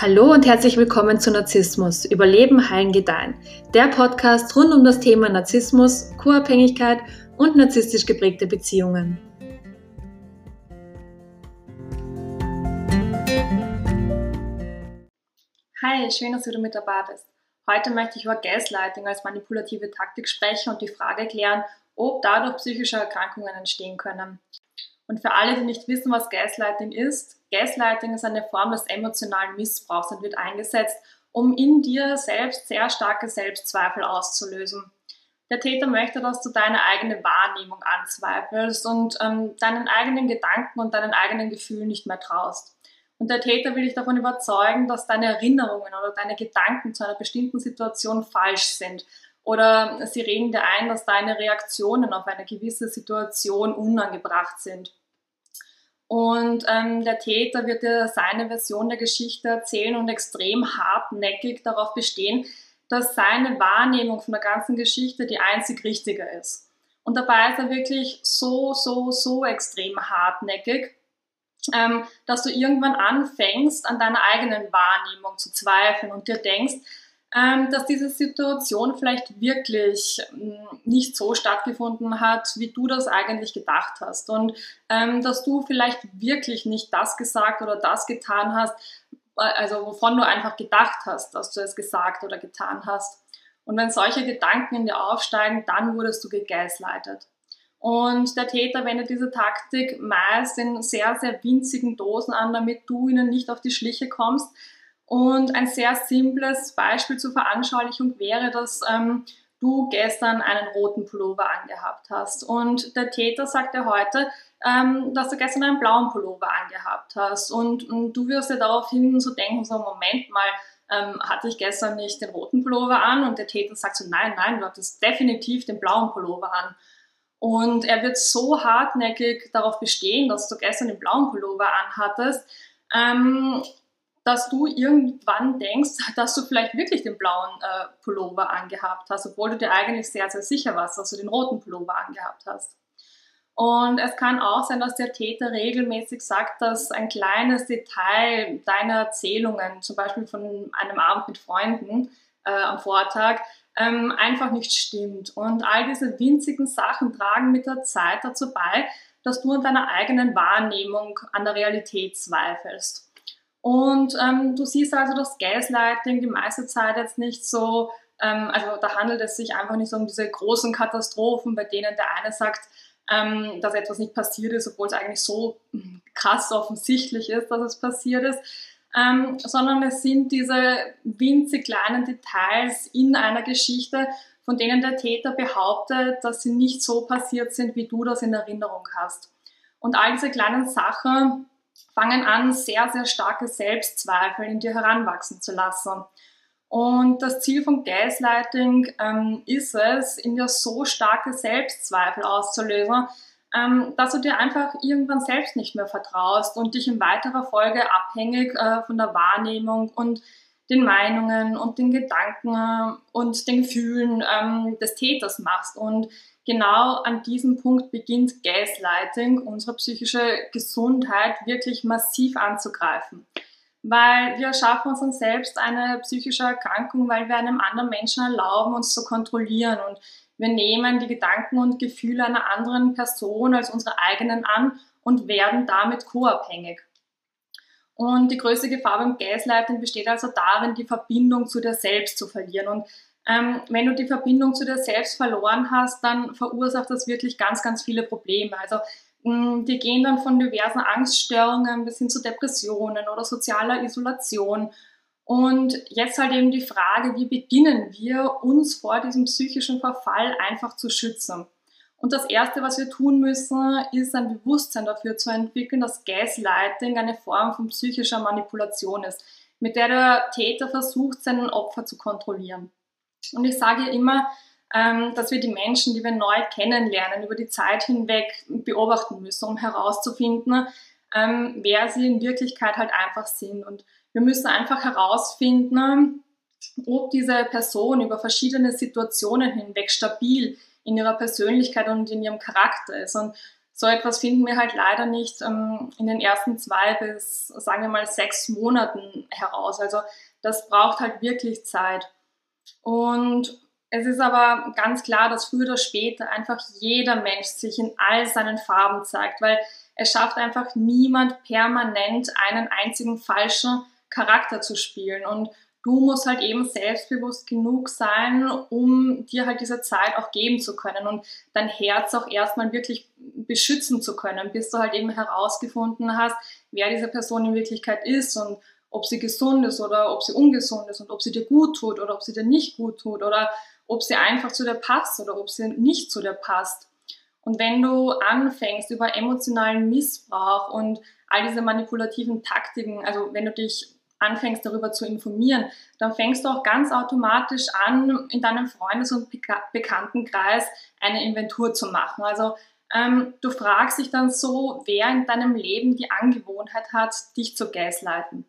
Hallo und herzlich willkommen zu Narzissmus, Überleben, Heilen, Gedeihen. Der Podcast rund um das Thema Narzissmus, Co-Abhängigkeit und narzisstisch geprägte Beziehungen. Hi, schön, dass du mit dabei bist. Heute möchte ich über Gaslighting als manipulative Taktik sprechen und die Frage klären, ob dadurch psychische Erkrankungen entstehen können. Und für alle, die nicht wissen, was Gaslighting ist, Gaslighting ist eine Form des emotionalen Missbrauchs und wird eingesetzt, um in dir selbst sehr starke Selbstzweifel auszulösen. Der Täter möchte, dass du deine eigene Wahrnehmung anzweifelst und ähm, deinen eigenen Gedanken und deinen eigenen Gefühlen nicht mehr traust. Und der Täter will dich davon überzeugen, dass deine Erinnerungen oder deine Gedanken zu einer bestimmten Situation falsch sind. Oder sie reden dir ein, dass deine Reaktionen auf eine gewisse Situation unangebracht sind. Und ähm, der Täter wird dir seine Version der Geschichte erzählen und extrem hartnäckig darauf bestehen, dass seine Wahrnehmung von der ganzen Geschichte die einzig richtige ist. Und dabei ist er wirklich so, so, so extrem hartnäckig, ähm, dass du irgendwann anfängst, an deiner eigenen Wahrnehmung zu zweifeln und dir denkst, dass diese Situation vielleicht wirklich ähm, nicht so stattgefunden hat, wie du das eigentlich gedacht hast. Und ähm, dass du vielleicht wirklich nicht das gesagt oder das getan hast, äh, also wovon du einfach gedacht hast, dass du es gesagt oder getan hast. Und wenn solche Gedanken in dir aufsteigen, dann wurdest du gegeißleitet. Und der Täter wendet diese Taktik meist in sehr, sehr winzigen Dosen an, damit du ihnen nicht auf die Schliche kommst, und ein sehr simples Beispiel zur Veranschaulichung wäre, dass ähm, du gestern einen roten Pullover angehabt hast. Und der Täter sagt dir heute, ähm, dass du gestern einen blauen Pullover angehabt hast. Und, und du wirst dir daraufhin so denken, so Moment mal, ähm, hatte ich gestern nicht den roten Pullover an? Und der Täter sagt so, nein, nein, du hattest definitiv den blauen Pullover an. Und er wird so hartnäckig darauf bestehen, dass du gestern den blauen Pullover anhattest, ähm, dass du irgendwann denkst, dass du vielleicht wirklich den blauen äh, Pullover angehabt hast, obwohl du dir eigentlich sehr, sehr sicher warst, dass du den roten Pullover angehabt hast. Und es kann auch sein, dass der Täter regelmäßig sagt, dass ein kleines Detail deiner Erzählungen, zum Beispiel von einem Abend mit Freunden äh, am Vortag, ähm, einfach nicht stimmt. Und all diese winzigen Sachen tragen mit der Zeit dazu bei, dass du an deiner eigenen Wahrnehmung an der Realität zweifelst. Und ähm, du siehst also das Gaslighting die meiste Zeit jetzt nicht so, ähm, also da handelt es sich einfach nicht so um diese großen Katastrophen, bei denen der eine sagt, ähm, dass etwas nicht passiert ist, obwohl es eigentlich so hm, krass offensichtlich ist, dass es passiert ist, ähm, sondern es sind diese winzig kleinen Details in einer Geschichte, von denen der Täter behauptet, dass sie nicht so passiert sind, wie du das in Erinnerung hast. Und all diese kleinen Sachen fangen an, sehr, sehr starke Selbstzweifel in dir heranwachsen zu lassen. Und das Ziel von Gaslighting ähm, ist es, in dir so starke Selbstzweifel auszulösen, ähm, dass du dir einfach irgendwann selbst nicht mehr vertraust und dich in weiterer Folge abhängig äh, von der Wahrnehmung und den Meinungen und den Gedanken äh, und den Gefühlen ähm, des Täters machst. Und genau an diesem Punkt beginnt Gaslighting, unsere psychische Gesundheit wirklich massiv anzugreifen. Weil wir schaffen uns selbst eine psychische Erkrankung, weil wir einem anderen Menschen erlauben, uns zu kontrollieren. Und wir nehmen die Gedanken und Gefühle einer anderen Person als unsere eigenen an und werden damit co-abhängig. Und die größte Gefahr beim Gaslighting besteht also darin, die Verbindung zu dir selbst zu verlieren. Und ähm, wenn du die Verbindung zu dir selbst verloren hast, dann verursacht das wirklich ganz, ganz viele Probleme. Also mh, die gehen dann von diversen Angststörungen bis hin zu Depressionen oder sozialer Isolation. Und jetzt halt eben die Frage, wie beginnen wir uns vor diesem psychischen Verfall einfach zu schützen? Und das Erste, was wir tun müssen, ist ein Bewusstsein dafür zu entwickeln, dass Gaslighting eine Form von psychischer Manipulation ist, mit der der Täter versucht, seinen Opfer zu kontrollieren. Und ich sage immer, ähm, dass wir die Menschen, die wir neu kennenlernen, über die Zeit hinweg beobachten müssen, um herauszufinden, ähm, wer sie in Wirklichkeit halt einfach sind. Und wir müssen einfach herausfinden, ob diese Person über verschiedene Situationen hinweg stabil in ihrer Persönlichkeit und in ihrem Charakter ist. Und so etwas finden wir halt leider nicht ähm, in den ersten zwei bis, sagen wir mal, sechs Monaten heraus. Also das braucht halt wirklich Zeit. Und es ist aber ganz klar, dass früher oder später einfach jeder Mensch sich in all seinen Farben zeigt, weil es schafft einfach niemand permanent einen einzigen falschen Charakter zu spielen. Und du musst halt eben selbstbewusst genug sein, um dir halt diese Zeit auch geben zu können und dein Herz auch erstmal wirklich beschützen zu können, bis du halt eben herausgefunden hast, wer diese Person in Wirklichkeit ist und ob sie gesund ist oder ob sie ungesund ist und ob sie dir gut tut oder ob sie dir nicht gut tut oder ob sie einfach zu dir passt oder ob sie nicht zu dir passt. Und wenn du anfängst über emotionalen Missbrauch und all diese manipulativen Taktiken, also wenn du dich anfängst darüber zu informieren, dann fängst du auch ganz automatisch an, in deinem Freundes- und Bekanntenkreis eine Inventur zu machen. Also ähm, du fragst dich dann so, wer in deinem Leben die Angewohnheit hat, dich zu gaslighten.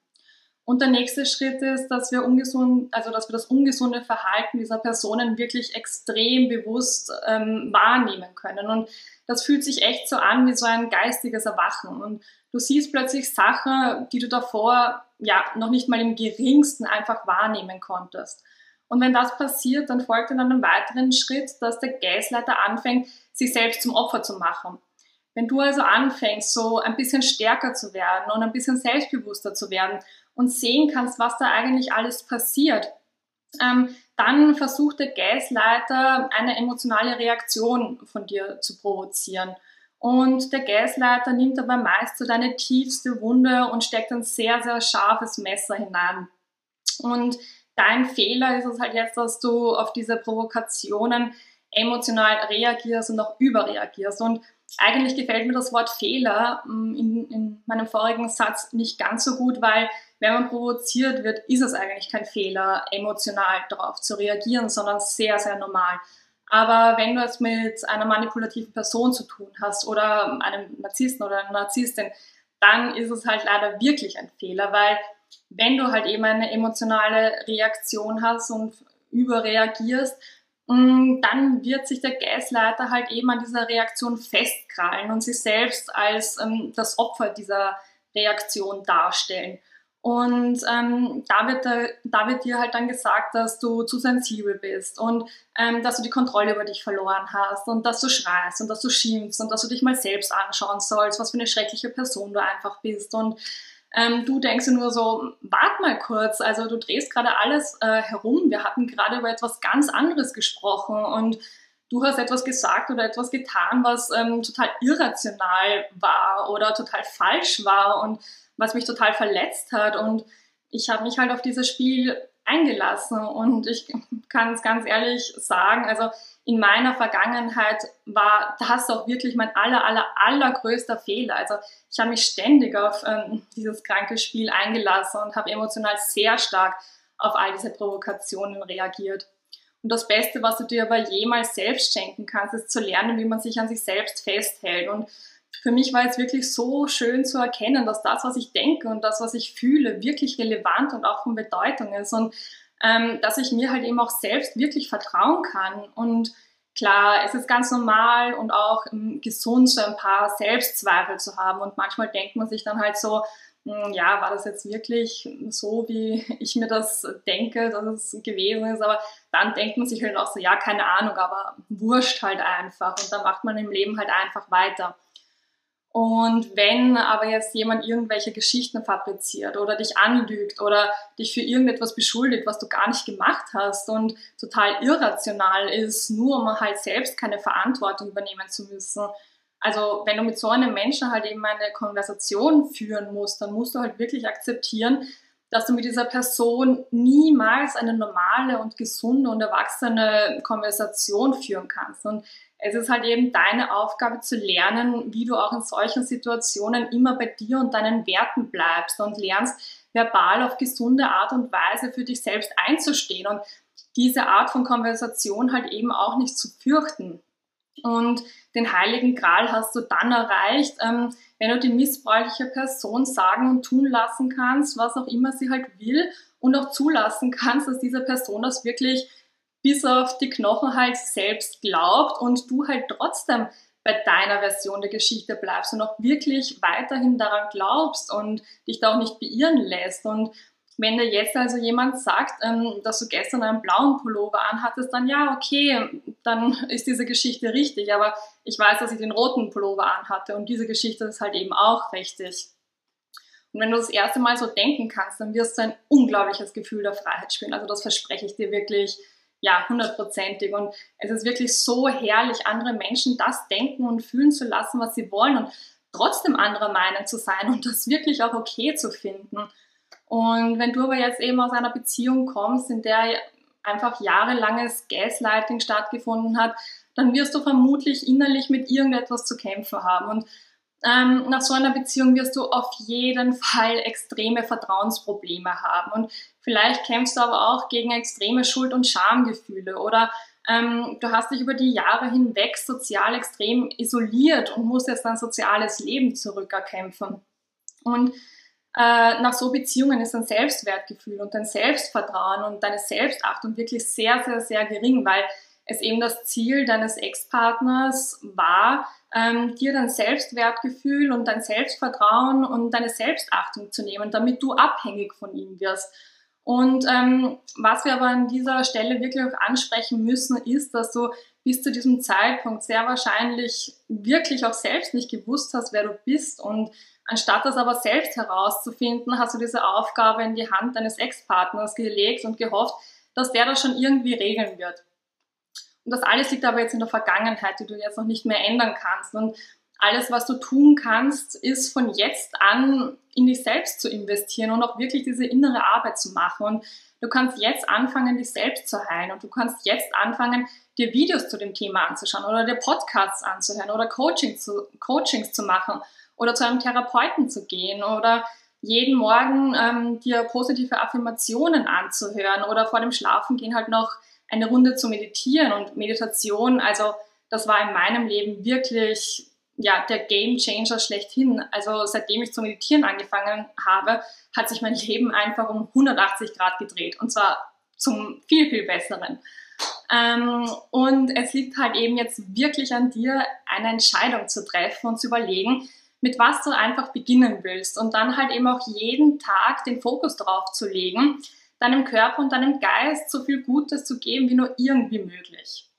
Und der nächste Schritt ist, dass wir ungesund, also dass wir das ungesunde Verhalten dieser Personen wirklich extrem bewusst ähm, wahrnehmen können. Und das fühlt sich echt so an wie so ein geistiges Erwachen. Und du siehst plötzlich Sachen, die du davor ja noch nicht mal im geringsten einfach wahrnehmen konntest. Und wenn das passiert, dann folgt dann einen weiteren Schritt, dass der Gasleiter anfängt, sich selbst zum Opfer zu machen. Wenn du also anfängst, so ein bisschen stärker zu werden und ein bisschen selbstbewusster zu werden und sehen kannst, was da eigentlich alles passiert, ähm, dann versucht der Gasleiter eine emotionale Reaktion von dir zu provozieren. Und der Gasleiter nimmt aber meist so deine tiefste Wunde und steckt ein sehr, sehr scharfes Messer hinein. Und dein Fehler ist es halt jetzt, dass du auf diese Provokationen emotional reagierst und auch überreagierst. Und eigentlich gefällt mir das Wort Fehler mm, in, in, meinem vorigen Satz nicht ganz so gut, weil wenn man provoziert wird, ist es eigentlich kein Fehler, emotional darauf zu reagieren, sondern sehr, sehr normal. Aber wenn du es mit einer manipulativen Person zu tun hast oder einem Narzissten oder einer Narzisstin, dann ist es halt leider wirklich ein Fehler, weil wenn du halt eben eine emotionale Reaktion hast und überreagierst, Mm, dann wird sich der Gasleiter halt eben an dieser Reaktion festkrallen und sich selbst als ähm, das Opfer dieser Reaktion darstellen. Und ähm, da, wird, äh, da wird dir halt dann gesagt, dass du zu sensibel bist und ähm, dass du die Kontrolle über dich verloren hast und dass du schreist und dass du schimpfst und dass du dich mal selbst anschauen sollst, was für eine schreckliche Person du einfach bist. Und ähm, du denkst dir nur so, wart mal kurz, also du drehst gerade alles äh, herum. Wir hatten gerade über etwas ganz anderes gesprochen und du hast etwas gesagt oder etwas getan, was ähm, total irrational war oder total falsch war und was mich total verletzt hat. Und ich habe mich halt auf dieses Spiel eingelassen und ich kann es ganz ehrlich sagen, also in meiner Vergangenheit war das auch wirklich mein aller, aller, allergrößter Fehler. Also ich habe mich ständig auf ähm, dieses kranke Spiel eingelassen und habe emotional sehr stark auf all diese Provokationen reagiert. Und das Beste, was du dir aber jemals selbst schenken kannst, ist zu lernen, wie man sich an sich selbst festhält. Und für mich war es wirklich so schön zu erkennen, dass das, was ich denke und das, was ich fühle, wirklich relevant und auch von Bedeutung ist. Und ähm, dass ich mir halt eben auch selbst wirklich vertrauen kann. Und klar, es ist ganz normal und auch ähm, gesund, so ein paar Selbstzweifel zu haben. Und manchmal denkt man sich dann halt so, hm, ja, war das jetzt wirklich so, wie ich mir das denke, dass es gewesen ist. Aber dann denkt man sich halt auch so, ja, keine Ahnung, aber wurscht halt einfach. Und dann macht man im Leben halt einfach weiter. Und wenn aber jetzt jemand irgendwelche Geschichten fabriziert oder dich anlügt oder dich für irgendetwas beschuldigt, was du gar nicht gemacht hast und total irrational ist, nur um halt selbst keine Verantwortung übernehmen zu müssen. Also wenn du mit so einem Menschen halt eben eine Konversation führen musst, dann musst du halt wirklich akzeptieren, dass du mit dieser Person niemals eine normale und gesunde und erwachsene Konversation führen kannst. Und es ist halt eben deine Aufgabe zu lernen, wie du auch in solchen Situationen immer bei dir und deinen Werten bleibst und lernst, verbal auf gesunde Art und Weise für dich selbst einzustehen und diese Art von Konversation halt eben auch nicht zu fürchten. Und den heiligen Gral hast du dann erreicht, ähm, wenn du die missbräuchliche Person sagen und tun lassen kannst, was auch immer sie halt will und auch zulassen kannst, dass diese Person das wirklich bis auf die Knochen halt selbst glaubt und du halt trotzdem bei deiner Version der Geschichte bleibst und auch wirklich weiterhin daran glaubst und dich da auch nicht beirren lässt. Und wenn dir jetzt also jemand sagt, ähm, dass du gestern einen blauen Pullover anhattest, dann ja, okay, dann ist diese Geschichte richtig. Aber ich weiß, dass ich den roten Pullover anhatte und diese Geschichte ist halt eben auch richtig. Und wenn du das erste Mal so denken kannst, dann wirst du ein unglaubliches Gefühl der Freiheit spüren. Also das verspreche ich dir wirklich, ja, hundertprozentig. Und es ist wirklich so herrlich, andere Menschen das denken und fühlen zu lassen, was sie wollen und trotzdem anderer Meinung zu sein und das wirklich auch okay zu finden. Und wenn du aber jetzt eben aus einer Beziehung kommst, in der einfach jahrelanges Gaslighting stattgefunden hat, dann wirst du vermutlich innerlich mit irgendetwas zu kämpfen haben. Und ähm, nach so einer Beziehung wirst du auf jeden Fall extreme Vertrauensprobleme haben. Und vielleicht kämpfst du aber auch gegen extreme Schuld- und Schamgefühle oder ähm, du hast dich über die Jahre hinweg sozial extrem isoliert und musst jetzt dein soziales Leben zurückerkämpfen. Und äh, nach so Beziehungen ist dein Selbstwertgefühl und dein Selbstvertrauen und deine Selbstachtung wirklich sehr, sehr, sehr gering, weil es eben das Ziel deines Ex-Partners war, ähm, dir dein Selbstwertgefühl und dein Selbstvertrauen und deine Selbstachtung zu nehmen, damit du abhängig von ihm wirst. Und ähm, was wir aber an dieser Stelle wirklich auch ansprechen müssen, ist, dass du bis zu diesem Zeitpunkt sehr wahrscheinlich wirklich auch selbst nicht gewusst hast, wer du bist und Anstatt das aber selbst herauszufinden, hast du diese Aufgabe in die Hand deines Ex-Partners gelegt und gehofft, dass der das schon irgendwie regeln wird. Und das alles liegt aber jetzt in der Vergangenheit, die du jetzt noch nicht mehr ändern kannst. Und alles, was du tun kannst, ist von jetzt an in dich selbst zu investieren und auch wirklich diese innere Arbeit zu machen. Und du kannst jetzt anfangen, dich selbst zu heilen. Und du kannst jetzt anfangen, dir Videos zu dem Thema anzuschauen oder dir Podcasts anzuhören oder Coaching zu, Coachings zu machen oder zu einem Therapeuten zu gehen oder jeden Morgen ähm, dir positive Affirmationen anzuhören oder vor dem Schlafengehen halt noch eine Runde zu meditieren und Meditation, also das war in meinem Leben wirklich ja, der Game Changer schlechthin. Also seitdem ich zu meditieren angefangen habe, hat sich mein Leben einfach um 180 Grad gedreht und zwar zum viel, viel besseren. Ähm, und es liegt halt eben jetzt wirklich an dir, eine Entscheidung zu treffen und zu überlegen, mit was du einfach beginnen willst und dann halt eben auch jeden Tag den Fokus darauf zu legen, deinem Körper und deinem Geist so viel Gutes zu geben wie nur irgendwie möglich.